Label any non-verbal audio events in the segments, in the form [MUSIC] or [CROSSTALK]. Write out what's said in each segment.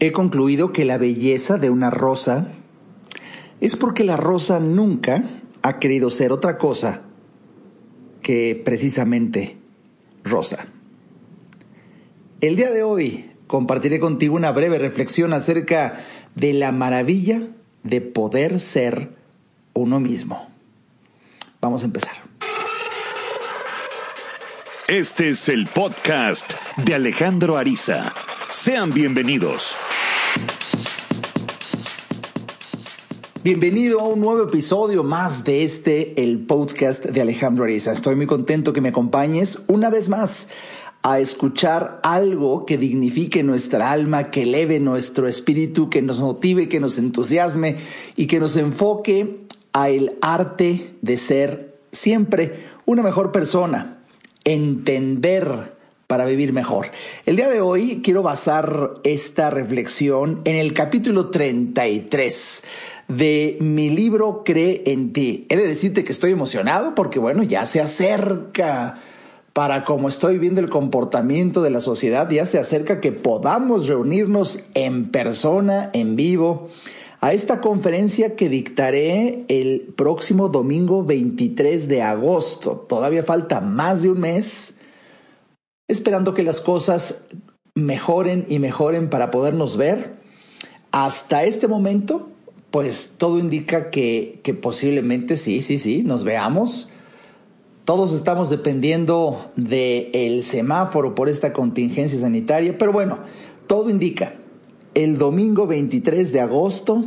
He concluido que la belleza de una rosa es porque la rosa nunca ha querido ser otra cosa que precisamente rosa. El día de hoy compartiré contigo una breve reflexión acerca de la maravilla de poder ser uno mismo. Vamos a empezar. Este es el podcast de Alejandro Ariza. Sean bienvenidos. Bienvenido a un nuevo episodio más de este, el podcast de Alejandro Ariza. Estoy muy contento que me acompañes una vez más a escuchar algo que dignifique nuestra alma, que eleve nuestro espíritu, que nos motive, que nos entusiasme y que nos enfoque a el arte de ser siempre una mejor persona, entender para vivir mejor. El día de hoy quiero basar esta reflexión en el capítulo 33 de mi libro Cree en ti. He de decirte que estoy emocionado porque bueno, ya se acerca para como estoy viendo el comportamiento de la sociedad, ya se acerca que podamos reunirnos en persona, en vivo, a esta conferencia que dictaré el próximo domingo 23 de agosto. Todavía falta más de un mes esperando que las cosas mejoren y mejoren para podernos ver. Hasta este momento, pues todo indica que, posiblemente sí, sí, sí, nos veamos. Todos estamos dependiendo del semáforo por esta contingencia sanitaria, pero bueno, todo indica. El domingo 23 de agosto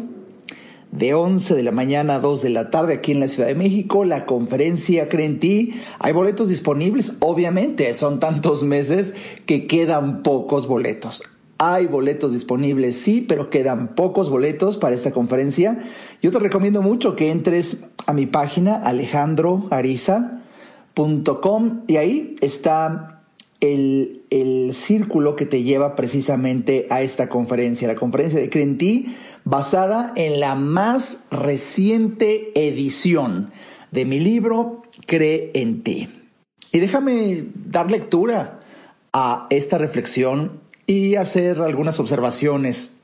de 11 de la mañana a 2 de la tarde aquí en la Ciudad de México, la conferencia Cree ti. Hay boletos disponibles, obviamente, son tantos meses que quedan pocos boletos. Hay boletos disponibles, sí, pero quedan pocos boletos para esta conferencia. Yo te recomiendo mucho que entres a mi página alejandroariza.com y ahí está el, el, círculo que te lleva precisamente a esta conferencia, la conferencia de Cree en ti basada en la más reciente edición de mi libro Cree en ti. Y déjame dar lectura a esta reflexión y hacer algunas observaciones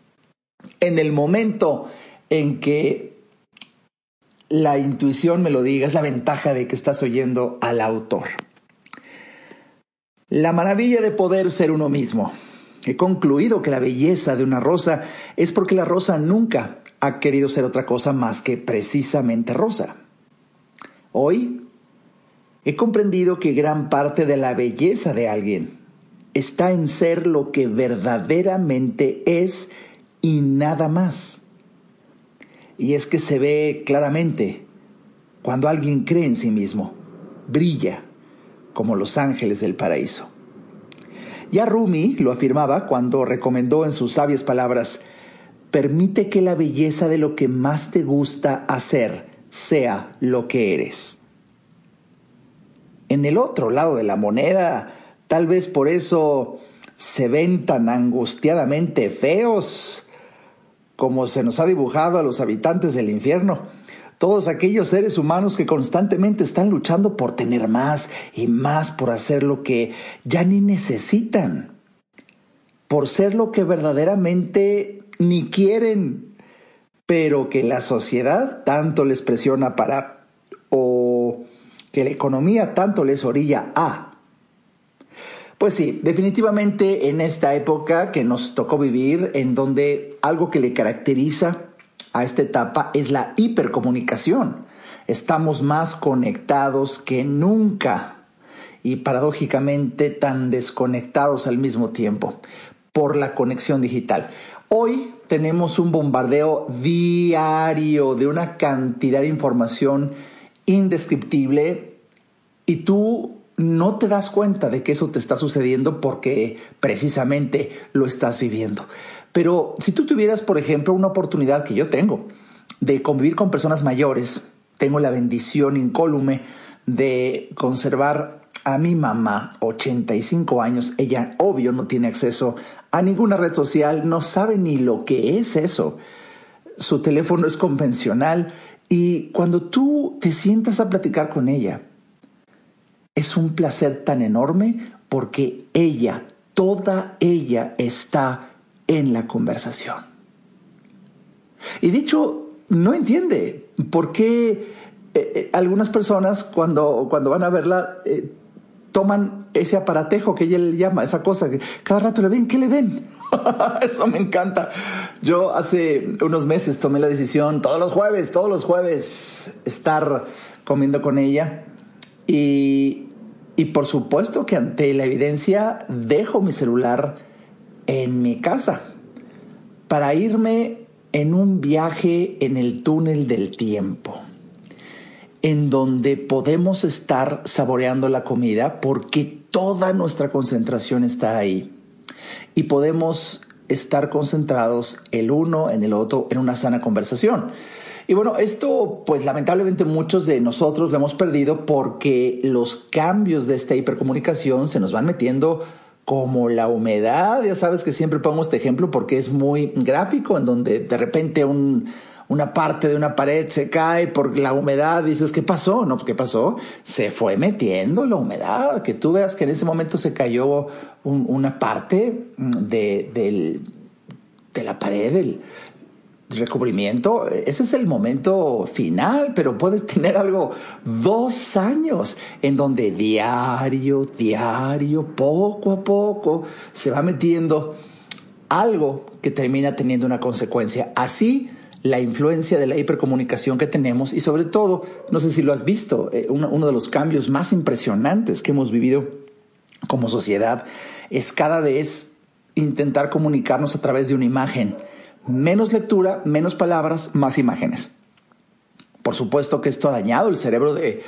en el momento en que la intuición me lo diga, es la ventaja de que estás oyendo al autor. La maravilla de poder ser uno mismo. He concluido que la belleza de una rosa es porque la rosa nunca ha querido ser otra cosa más que precisamente rosa. Hoy he comprendido que gran parte de la belleza de alguien está en ser lo que verdaderamente es y nada más. Y es que se ve claramente cuando alguien cree en sí mismo, brilla como los ángeles del paraíso. Ya Rumi lo afirmaba cuando recomendó en sus sabias palabras, permite que la belleza de lo que más te gusta hacer sea lo que eres. En el otro lado de la moneda, tal vez por eso se ven tan angustiadamente feos como se nos ha dibujado a los habitantes del infierno todos aquellos seres humanos que constantemente están luchando por tener más y más, por hacer lo que ya ni necesitan, por ser lo que verdaderamente ni quieren, pero que la sociedad tanto les presiona para o que la economía tanto les orilla a. Pues sí, definitivamente en esta época que nos tocó vivir, en donde algo que le caracteriza a esta etapa es la hipercomunicación. Estamos más conectados que nunca y paradójicamente tan desconectados al mismo tiempo por la conexión digital. Hoy tenemos un bombardeo diario de una cantidad de información indescriptible y tú no te das cuenta de que eso te está sucediendo porque precisamente lo estás viviendo. Pero si tú tuvieras, por ejemplo, una oportunidad que yo tengo de convivir con personas mayores, tengo la bendición incólume de conservar a mi mamá, 85 años, ella obvio no tiene acceso a ninguna red social, no sabe ni lo que es eso. Su teléfono es convencional y cuando tú te sientas a platicar con ella, es un placer tan enorme porque ella, toda ella está en la conversación. Y dicho, no entiende por qué eh, eh, algunas personas cuando, cuando van a verla eh, toman ese aparatejo que ella le llama, esa cosa que cada rato le ven, ¿qué le ven? [LAUGHS] Eso me encanta. Yo hace unos meses tomé la decisión todos los jueves, todos los jueves estar comiendo con ella y, y por supuesto que ante la evidencia dejo mi celular en mi casa para irme en un viaje en el túnel del tiempo, en donde podemos estar saboreando la comida porque toda nuestra concentración está ahí y podemos estar concentrados el uno en el otro en una sana conversación. Y bueno, esto pues lamentablemente muchos de nosotros lo hemos perdido porque los cambios de esta hipercomunicación se nos van metiendo como la humedad, ya sabes que siempre pongo este ejemplo porque es muy gráfico, en donde de repente un, una parte de una pared se cae por la humedad, dices, ¿qué pasó? No, ¿qué pasó? Se fue metiendo la humedad, que tú veas que en ese momento se cayó una parte de, de la pared, del, recubrimiento, ese es el momento final, pero puedes tener algo dos años en donde diario, diario, poco a poco se va metiendo algo que termina teniendo una consecuencia. Así la influencia de la hipercomunicación que tenemos y sobre todo, no sé si lo has visto, eh, uno, uno de los cambios más impresionantes que hemos vivido como sociedad es cada vez intentar comunicarnos a través de una imagen menos lectura, menos palabras, más imágenes. Por supuesto que esto ha dañado el cerebro de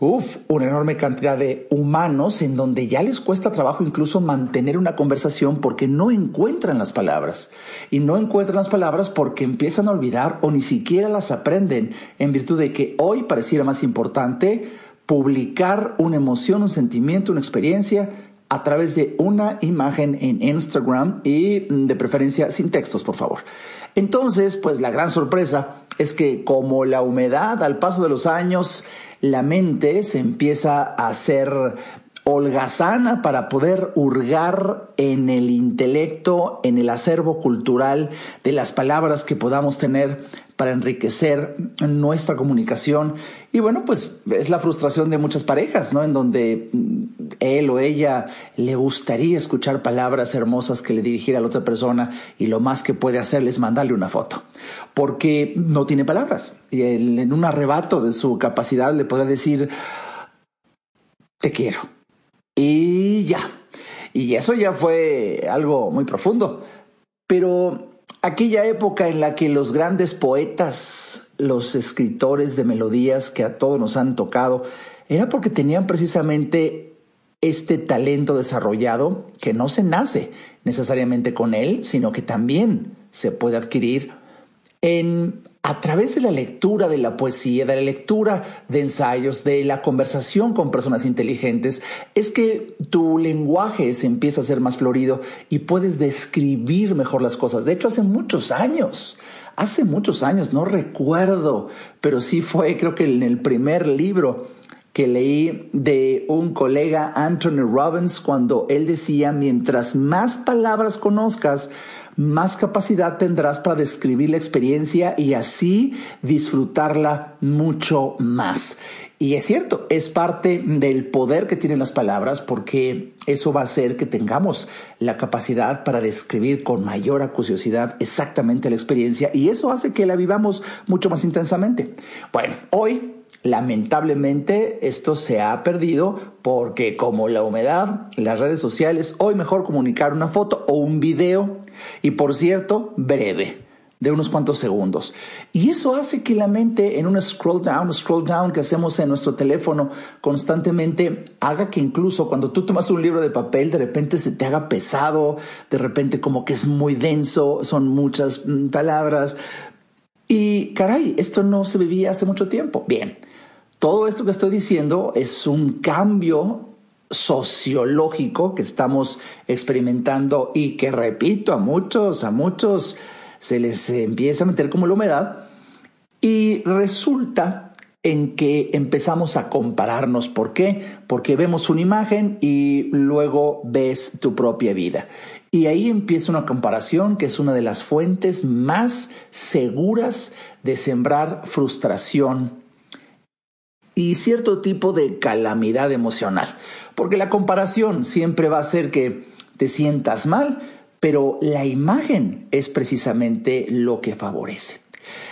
uf, una enorme cantidad de humanos en donde ya les cuesta trabajo incluso mantener una conversación porque no encuentran las palabras. Y no encuentran las palabras porque empiezan a olvidar o ni siquiera las aprenden en virtud de que hoy pareciera más importante publicar una emoción, un sentimiento, una experiencia a través de una imagen en Instagram y mm, de preferencia sin textos, por favor. Entonces, pues la gran sorpresa es que como la humedad al paso de los años, la mente se empieza a hacer holgazana para poder hurgar en el intelecto, en el acervo cultural de las palabras que podamos tener para enriquecer nuestra comunicación. Y bueno, pues es la frustración de muchas parejas, ¿no? En donde él o ella le gustaría escuchar palabras hermosas que le dirigiera a la otra persona y lo más que puede hacer es mandarle una foto, porque no tiene palabras. Y en un arrebato de su capacidad le puede decir, te quiero. Y ya. Y eso ya fue algo muy profundo. Pero aquella época en la que los grandes poetas, los escritores de melodías que a todos nos han tocado, era porque tenían precisamente este talento desarrollado que no se nace necesariamente con él, sino que también se puede adquirir en a través de la lectura de la poesía, de la lectura de ensayos, de la conversación con personas inteligentes, es que tu lenguaje se empieza a ser más florido y puedes describir mejor las cosas. De hecho, hace muchos años, hace muchos años, no recuerdo, pero sí fue, creo que en el primer libro que leí de un colega, Anthony Robbins, cuando él decía, mientras más palabras conozcas, más capacidad tendrás para describir la experiencia y así disfrutarla mucho más. Y es cierto, es parte del poder que tienen las palabras porque eso va a hacer que tengamos la capacidad para describir con mayor acuciosidad exactamente la experiencia y eso hace que la vivamos mucho más intensamente. Bueno, hoy Lamentablemente esto se ha perdido porque como la humedad, las redes sociales, hoy mejor comunicar una foto o un video y por cierto, breve de unos cuantos segundos. Y eso hace que la mente en un scroll down, scroll down que hacemos en nuestro teléfono constantemente, haga que incluso cuando tú tomas un libro de papel, de repente se te haga pesado, de repente como que es muy denso, son muchas mm, palabras. Y caray, esto no se vivía hace mucho tiempo. Bien, todo esto que estoy diciendo es un cambio sociológico que estamos experimentando y que repito a muchos, a muchos se les empieza a meter como la humedad y resulta en que empezamos a compararnos. ¿Por qué? Porque vemos una imagen y luego ves tu propia vida. Y ahí empieza una comparación que es una de las fuentes más seguras de sembrar frustración y cierto tipo de calamidad emocional. Porque la comparación siempre va a hacer que te sientas mal, pero la imagen es precisamente lo que favorece.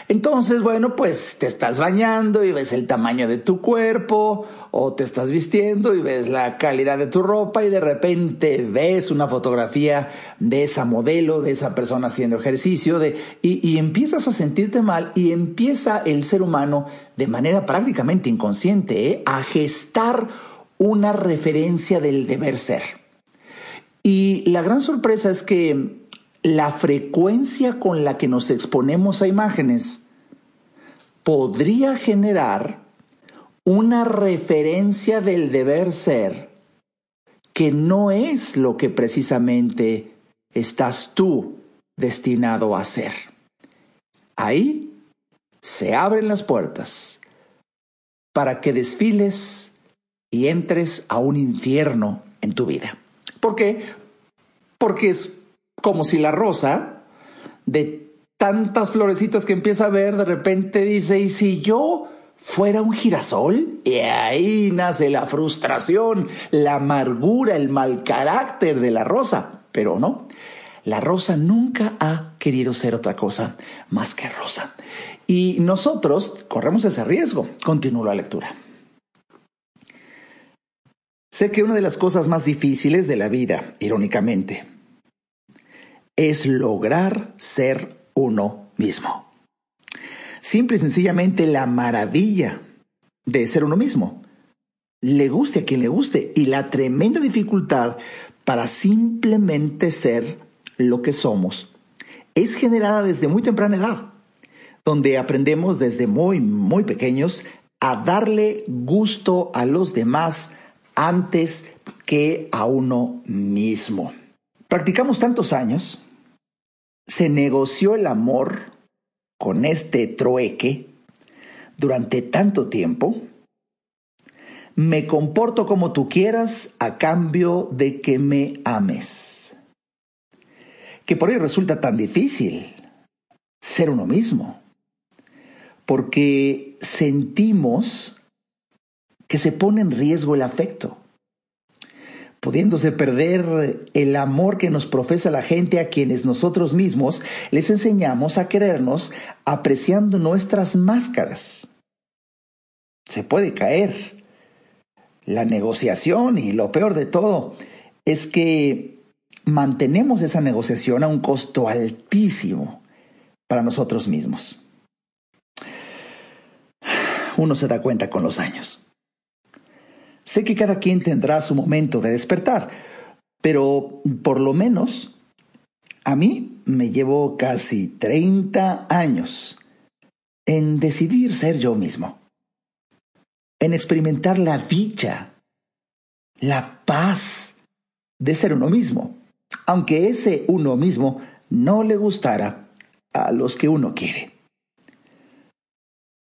Entonces, bueno, pues te estás bañando y ves el tamaño de tu cuerpo, o te estás vistiendo y ves la calidad de tu ropa y de repente ves una fotografía de esa modelo, de esa persona haciendo ejercicio, de, y, y empiezas a sentirte mal y empieza el ser humano de manera prácticamente inconsciente ¿eh? a gestar una referencia del deber ser. Y la gran sorpresa es que la frecuencia con la que nos exponemos a imágenes podría generar una referencia del deber ser que no es lo que precisamente estás tú destinado a ser. Ahí se abren las puertas para que desfiles y entres a un infierno en tu vida. ¿Por qué? Porque es como si la rosa, de tantas florecitas que empieza a ver, de repente dice, ¿y si yo fuera un girasol? Y ahí nace la frustración, la amargura, el mal carácter de la rosa. Pero no, la rosa nunca ha querido ser otra cosa más que rosa. Y nosotros corremos ese riesgo. Continúo la lectura. Sé que una de las cosas más difíciles de la vida, irónicamente, es lograr ser uno mismo. Simple y sencillamente la maravilla de ser uno mismo. Le guste a quien le guste y la tremenda dificultad para simplemente ser lo que somos es generada desde muy temprana edad, donde aprendemos desde muy, muy pequeños a darle gusto a los demás antes que a uno mismo. Practicamos tantos años se negoció el amor con este trueque durante tanto tiempo? Me comporto como tú quieras a cambio de que me ames. Que por ahí resulta tan difícil ser uno mismo, porque sentimos que se pone en riesgo el afecto pudiéndose perder el amor que nos profesa la gente a quienes nosotros mismos les enseñamos a querernos apreciando nuestras máscaras. Se puede caer la negociación y lo peor de todo es que mantenemos esa negociación a un costo altísimo para nosotros mismos. Uno se da cuenta con los años. Sé que cada quien tendrá su momento de despertar, pero por lo menos a mí me llevó casi 30 años en decidir ser yo mismo, en experimentar la dicha, la paz de ser uno mismo, aunque ese uno mismo no le gustara a los que uno quiere.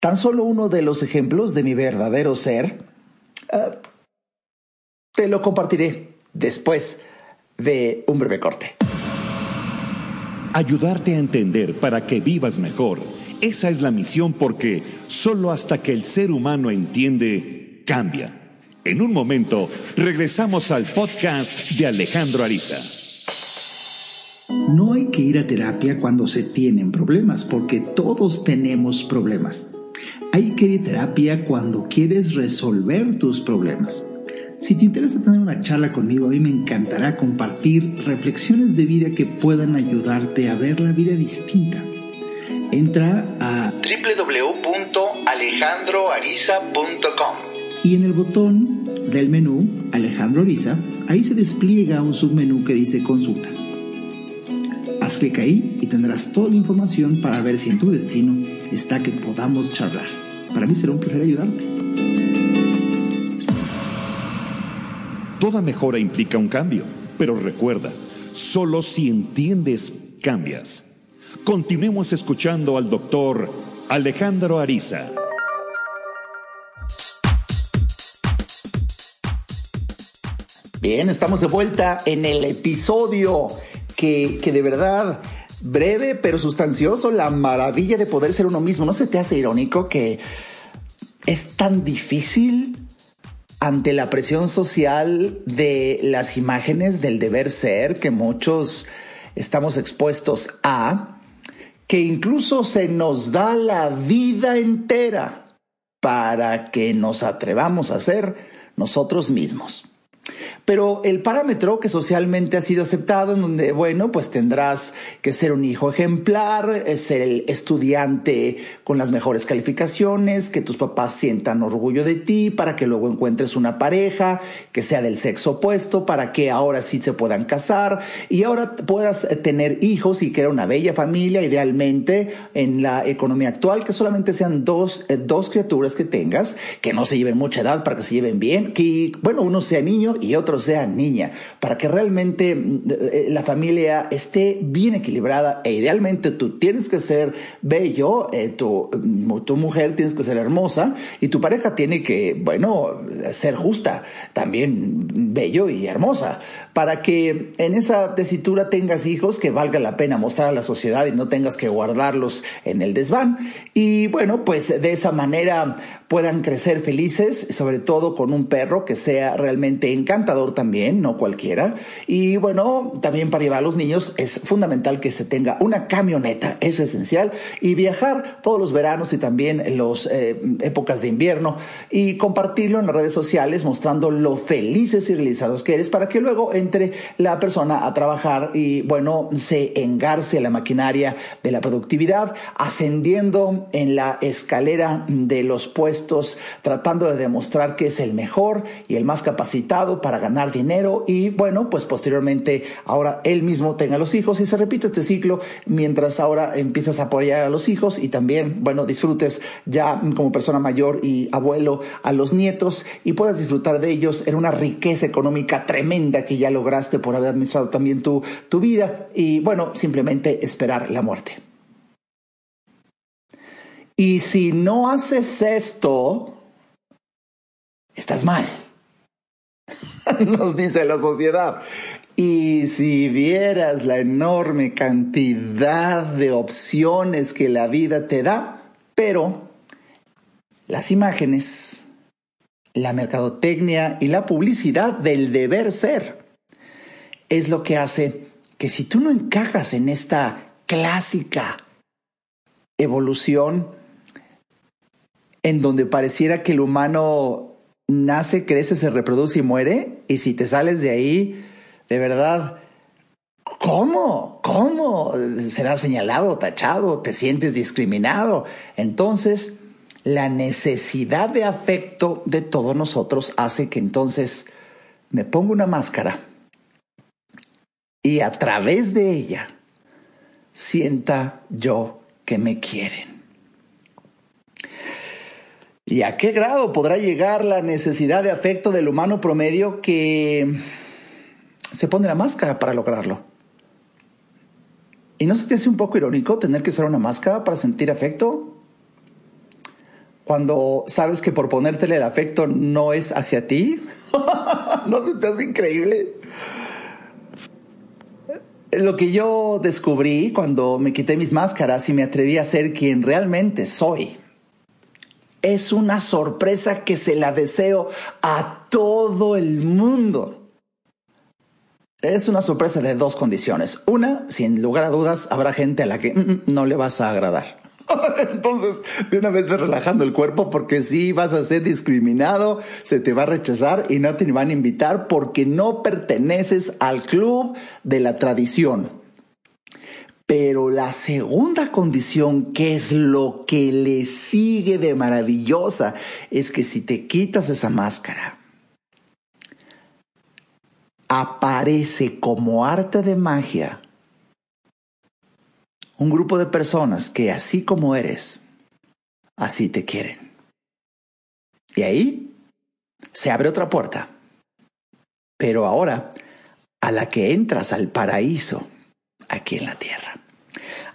Tan solo uno de los ejemplos de mi verdadero ser Te lo compartiré después de un breve corte. Ayudarte a entender para que vivas mejor. Esa es la misión porque solo hasta que el ser humano entiende, cambia. En un momento, regresamos al podcast de Alejandro Ariza. No hay que ir a terapia cuando se tienen problemas, porque todos tenemos problemas. Hay que ir a terapia cuando quieres resolver tus problemas. Si te interesa tener una charla conmigo, a mí me encantará compartir reflexiones de vida que puedan ayudarte a ver la vida distinta. Entra a www.alejandroariza.com y en el botón del menú Alejandro Ariza, ahí se despliega un submenú que dice consultas. Haz clic ahí y tendrás toda la información para ver si en tu destino está que podamos charlar. Para mí será un placer ayudarte. Toda mejora implica un cambio, pero recuerda, solo si entiendes, cambias. Continuemos escuchando al doctor Alejandro Ariza. Bien, estamos de vuelta en el episodio que, que de verdad breve pero sustancioso, la maravilla de poder ser uno mismo. ¿No se te hace irónico que es tan difícil ante la presión social de las imágenes del deber ser que muchos estamos expuestos a, que incluso se nos da la vida entera para que nos atrevamos a ser nosotros mismos. Pero el parámetro que socialmente ha sido aceptado, en donde, bueno, pues tendrás que ser un hijo ejemplar, eh, ser el estudiante con las mejores calificaciones, que tus papás sientan orgullo de ti para que luego encuentres una pareja que sea del sexo opuesto, para que ahora sí se puedan casar y ahora puedas eh, tener hijos y crear una bella familia, idealmente en la economía actual, que solamente sean dos, eh, dos criaturas que tengas, que no se lleven mucha edad para que se lleven bien, que, bueno, uno sea niño y otro sea niña, para que realmente mm, eh, la familia esté bien equilibrada e idealmente tú tienes que ser bello, eh, tu, mm, tu mujer tienes que ser hermosa y tu pareja tiene que, bueno, ser justa, también bello y hermosa, para que en esa tesitura tengas hijos que valga la pena mostrar a la sociedad y no tengas que guardarlos en el desván. Y bueno, pues de esa manera puedan crecer felices, sobre todo con un perro que sea realmente encantador también, no cualquiera. Y bueno, también para llevar a los niños es fundamental que se tenga una camioneta, es esencial, y viajar todos los veranos y también en las eh, épocas de invierno y compartirlo en las redes sociales mostrando lo felices y realizados que eres para que luego entre la persona a trabajar y bueno, se engarce la maquinaria de la productividad, ascendiendo en la escalera de los puestos tratando de demostrar que es el mejor y el más capacitado para ganar dinero y bueno, pues posteriormente ahora él mismo tenga los hijos y se repite este ciclo mientras ahora empiezas a apoyar a los hijos y también, bueno, disfrutes ya como persona mayor y abuelo a los nietos y puedas disfrutar de ellos en una riqueza económica tremenda que ya lograste por haber administrado también tu, tu vida y bueno, simplemente esperar la muerte. Y si no haces esto, estás mal. [LAUGHS] Nos dice la sociedad. Y si vieras la enorme cantidad de opciones que la vida te da, pero las imágenes, la mercadotecnia y la publicidad del deber ser es lo que hace que si tú no encajas en esta clásica evolución, en donde pareciera que el humano nace, crece, se reproduce y muere, y si te sales de ahí, de verdad, ¿cómo? ¿Cómo? Será señalado, tachado, te sientes discriminado. Entonces, la necesidad de afecto de todos nosotros hace que entonces me ponga una máscara y a través de ella sienta yo que me quieren. ¿Y a qué grado podrá llegar la necesidad de afecto del humano promedio que se pone la máscara para lograrlo? ¿Y no se te hace un poco irónico tener que usar una máscara para sentir afecto? Cuando sabes que por ponértele el afecto no es hacia ti. [LAUGHS] ¿No se te hace increíble? Lo que yo descubrí cuando me quité mis máscaras y me atreví a ser quien realmente soy es una sorpresa que se la deseo a todo el mundo. Es una sorpresa de dos condiciones. Una, sin lugar a dudas, habrá gente a la que mm, mm, no le vas a agradar. [LAUGHS] Entonces, de una vez ves relajando el cuerpo porque sí vas a ser discriminado, se te va a rechazar y no te van a invitar porque no perteneces al club de la tradición. Pero la segunda condición, que es lo que le sigue de maravillosa, es que si te quitas esa máscara, aparece como arte de magia un grupo de personas que así como eres, así te quieren. Y ahí se abre otra puerta, pero ahora a la que entras al paraíso aquí en la tierra.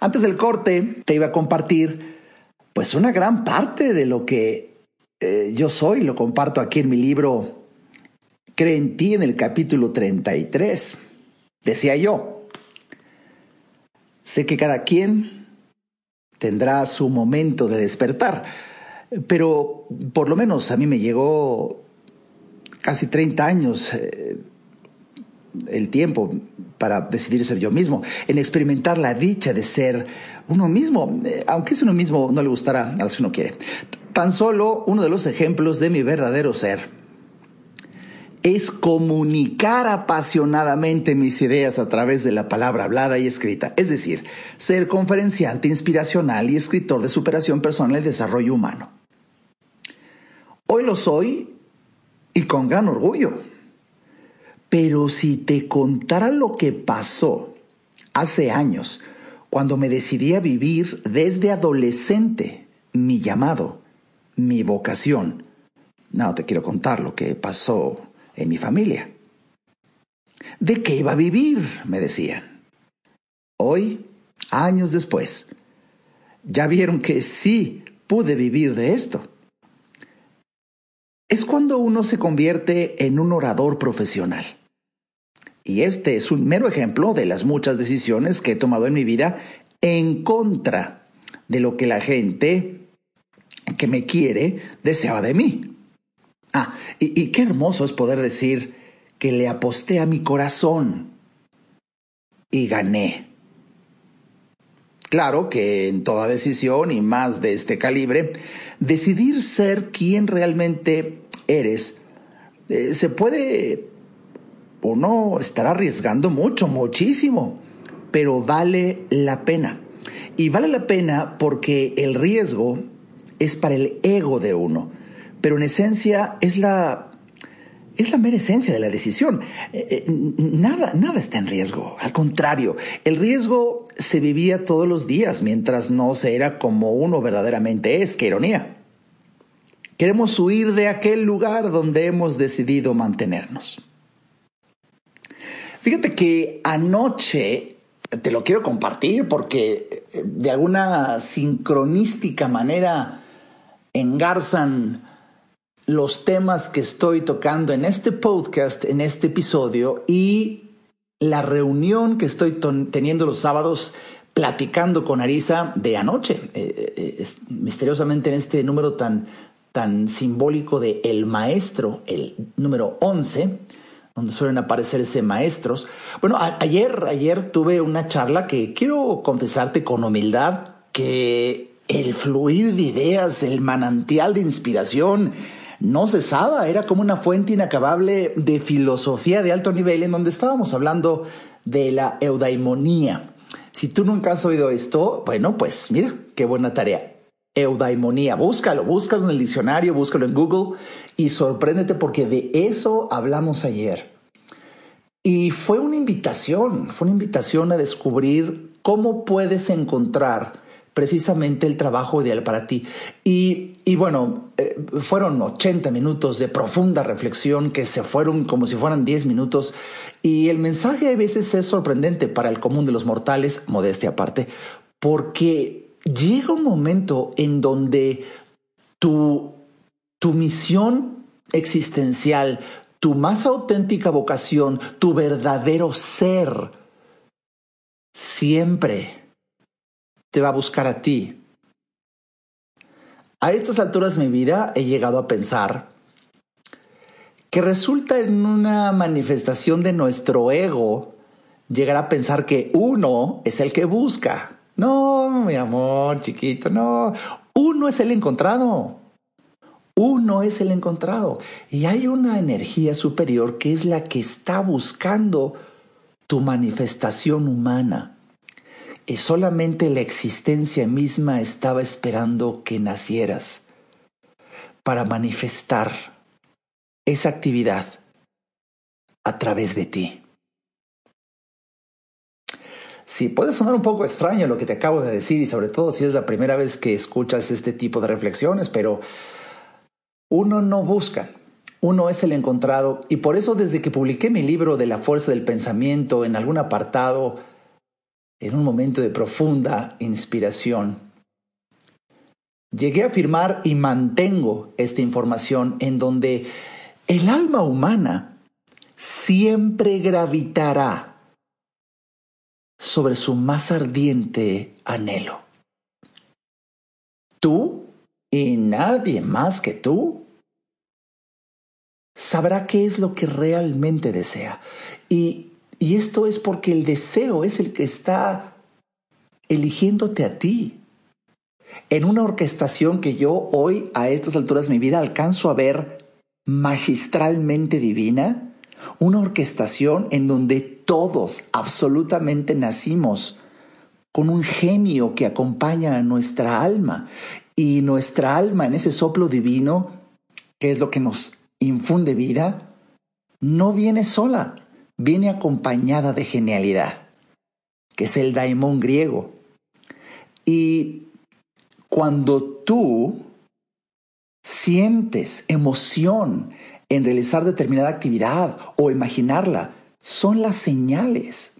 Antes del corte te iba a compartir pues una gran parte de lo que eh, yo soy, lo comparto aquí en mi libro Cree en ti en el capítulo 33. Decía yo, Sé que cada quien tendrá su momento de despertar, pero por lo menos a mí me llegó casi 30 años eh, el tiempo para decidir ser yo mismo, en experimentar la dicha de ser uno mismo, eh, aunque es uno mismo no le gustará a los que uno quiere. Tan solo uno de los ejemplos de mi verdadero ser es comunicar apasionadamente mis ideas a través de la palabra hablada y escrita, es decir, ser conferenciante inspiracional y escritor de superación personal y desarrollo humano. Hoy lo soy y con gran orgullo. Pero si te contara lo que pasó hace años, cuando me decidí a vivir desde adolescente mi llamado, mi vocación, no te quiero contar lo que pasó en mi familia. ¿De qué iba a vivir? me decían. Hoy, años después, ya vieron que sí pude vivir de esto. Es cuando uno se convierte en un orador profesional. Y este es un mero ejemplo de las muchas decisiones que he tomado en mi vida en contra de lo que la gente que me quiere deseaba de mí. Ah, y, qué hermoso es poder decir que le aposté a mi corazón y gané. Claro que en toda decisión y más de este calibre, decidir ser quien realmente eres eh, se puede o no estar arriesgando mucho, muchísimo, pero vale la pena. Y vale la pena porque el riesgo es para el ego de uno pero en esencia es la, es la mera esencia de la decisión. Eh, eh, nada, nada está en riesgo. Al contrario, el riesgo se vivía todos los días mientras no se era como uno verdaderamente es. ¡Qué ironía! Queremos huir de aquel lugar donde hemos decidido mantenernos. Fíjate que anoche te lo quiero compartir porque eh, de alguna sincronística manera engarzan los temas que estoy tocando en este podcast, en este episodio y la reunión que estoy teniendo los sábados platicando con Arisa de anoche, eh, eh, misteriosamente en este número tan, tan simbólico de El Maestro, el número 11, donde suelen aparecer ese maestros. Bueno, ayer, ayer tuve una charla que quiero confesarte con humildad que el fluir de ideas, el manantial de inspiración, no cesaba, era como una fuente inacabable de filosofía de alto nivel en donde estábamos hablando de la eudaimonía. Si tú nunca has oído esto, bueno, pues mira, qué buena tarea. Eudaimonía, búscalo, búscalo en el diccionario, búscalo en Google y sorpréndete porque de eso hablamos ayer. Y fue una invitación, fue una invitación a descubrir cómo puedes encontrar precisamente el trabajo ideal para ti. Y, bueno, eh, fueron 80 minutos de profunda reflexión que se fueron como si fueran 10 minutos. Y el mensaje a veces es sorprendente para el común de los mortales, modestia aparte, porque llega un momento en donde tu, tu misión existencial, tu más auténtica vocación, tu verdadero ser, siempre te va a buscar a ti. A estas alturas de mi vida he llegado a pensar que resulta en una manifestación de nuestro ego llegar a pensar que uno es el que busca. No, mi amor, chiquito, no. Uno es el encontrado. Uno es el encontrado. Y hay una energía superior que es la que está buscando tu manifestación humana y solamente la existencia misma estaba esperando que nacieras para manifestar esa actividad a través de ti. Sí, puede sonar un poco extraño lo que te acabo de decir y sobre todo si es la primera vez que escuchas este tipo de reflexiones, pero uno no busca, uno es el encontrado y por eso desde que publiqué mi libro de la fuerza del pensamiento en algún apartado en un momento de profunda inspiración. Llegué a afirmar y mantengo esta información en donde el alma humana siempre gravitará sobre su más ardiente anhelo. Tú y nadie más que tú sabrá qué es lo que realmente desea. Y, y esto es porque el deseo es el que está eligiéndote a ti. En una orquestación que yo hoy, a estas alturas de mi vida, alcanzo a ver magistralmente divina, una orquestación en donde todos absolutamente nacimos con un genio que acompaña a nuestra alma y nuestra alma en ese soplo divino, que es lo que nos infunde vida, no viene sola, viene acompañada de genialidad, que es el daimón griego. Y cuando tú sientes emoción en realizar determinada actividad o imaginarla, son las señales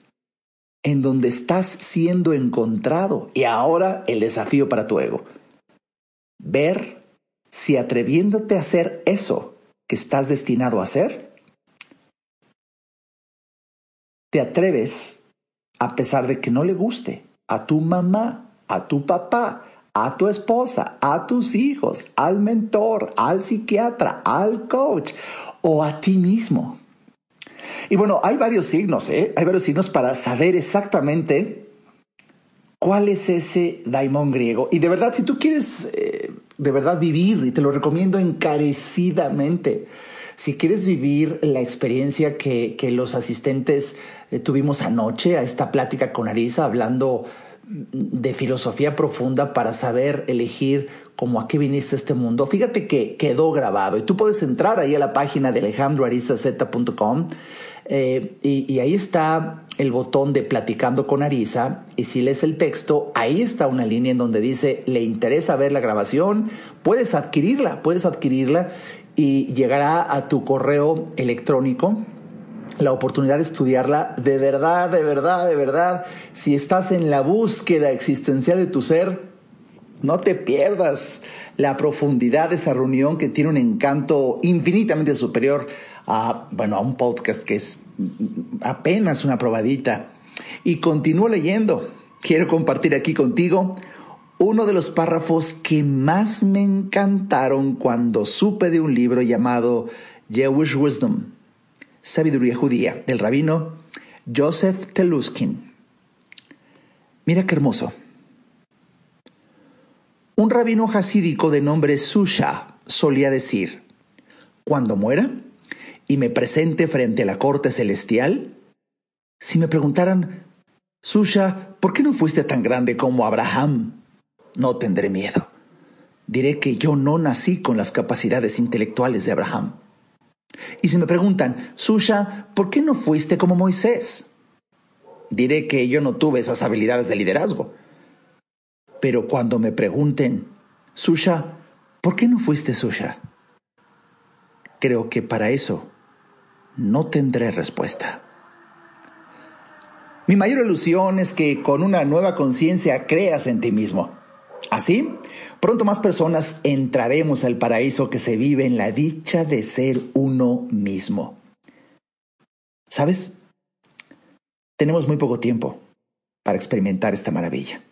en donde estás siendo encontrado. Y ahora el desafío para tu ego. Ver si atreviéndote a hacer eso que estás destinado a hacer, te atreves, a pesar de que no le guste, a tu mamá, a tu papá, a tu esposa, a tus hijos, al mentor, al psiquiatra, al coach o a ti mismo. Y bueno, hay varios signos, ¿eh? Hay varios signos para saber exactamente cuál es ese daimón griego. Y de verdad, si tú quieres eh, de verdad vivir, y te lo recomiendo encarecidamente, si quieres vivir la experiencia que, los asistentes eh, tuvimos anoche a esta plática con Arisa, hablando de filosofía profunda para saber elegir como a qué viniste a este mundo. Fíjate que quedó grabado y tú puedes entrar ahí a la página de alejandroarizaz.com eh, y, y, ahí está el botón de platicando con Arisa y si lees el texto, ahí está una línea en donde dice, le interesa ver la grabación, puedes adquirirla, puedes adquirirla y llegará a tu correo electrónico la oportunidad de estudiarla de verdad, de verdad, de verdad. Si estás en la búsqueda existencial de tu ser, no te pierdas la profundidad de esa reunión que tiene un encanto infinitamente superior a, bueno, a un podcast que es apenas una probadita. Y continúo leyendo. Quiero compartir aquí contigo uno de los párrafos que más me encantaron cuando supe de un libro llamado Jewish Wisdom Sabiduría Judía, del rabino Joseph Teluskin. Mira qué hermoso. Un rabino hasídico de nombre Susha solía decir, cuando muera y me presente frente a la corte celestial, si me preguntaran, Susha, ¿por qué no fuiste tan grande como Abraham? No tendré miedo. Diré que yo no nací con las capacidades intelectuales de Abraham. Y si me preguntan, Susha, ¿por qué no fuiste como Moisés? Diré que yo no tuve esas habilidades de liderazgo. Pero cuando me pregunten, Susha, ¿por qué no fuiste Susha? Creo que para eso no tendré respuesta. Mi mayor ilusión es que con una nueva conciencia creas en ti mismo. Así, pronto más personas entraremos al paraíso que se vive en la dicha de ser uno mismo. ¿Sabes? Tenemos muy poco tiempo para experimentar esta maravilla,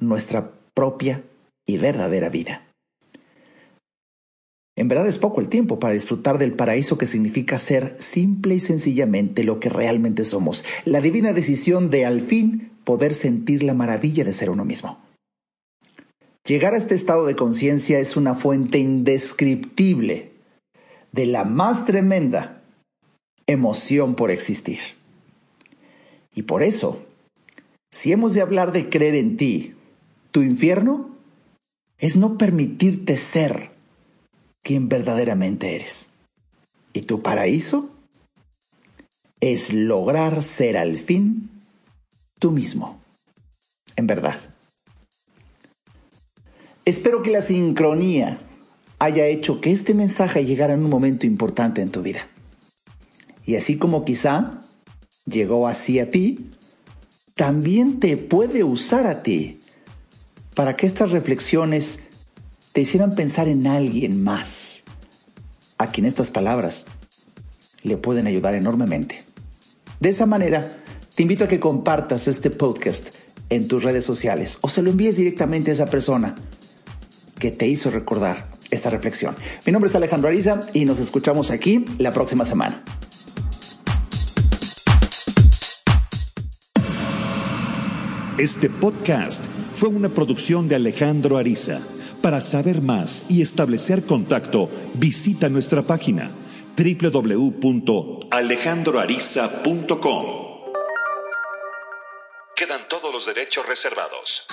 nuestra propia y verdadera vida. En verdad es poco el tiempo para disfrutar del paraíso que significa ser simple y sencillamente lo que realmente somos, la divina decisión de al fin poder sentir la maravilla de ser uno mismo. Llegar a este estado de conciencia es una fuente indescriptible de la más tremenda emoción por existir. Y por eso, si hemos de hablar de creer en ti, tu infierno es no permitirte ser quien verdaderamente eres. Y tu paraíso es lograr ser al fin tú mismo, en verdad. Espero que la sincronía haya hecho que este mensaje llegara en un momento importante en tu vida. Y así como quizá llegó así a ti, también te puede usar a ti para que estas reflexiones te hicieran pensar en alguien más, a quien estas palabras le pueden ayudar enormemente. De esa manera, Te invito a que compartas este podcast en tus redes sociales o se lo envíes directamente a esa persona que te hizo recordar esta reflexión. Mi nombre es Alejandro Ariza y nos escuchamos aquí la próxima semana. Este podcast fue una producción de Alejandro Ariza. Para saber más y establecer contacto, visita nuestra página www.alejandroariza.com. Quedan todos los derechos reservados.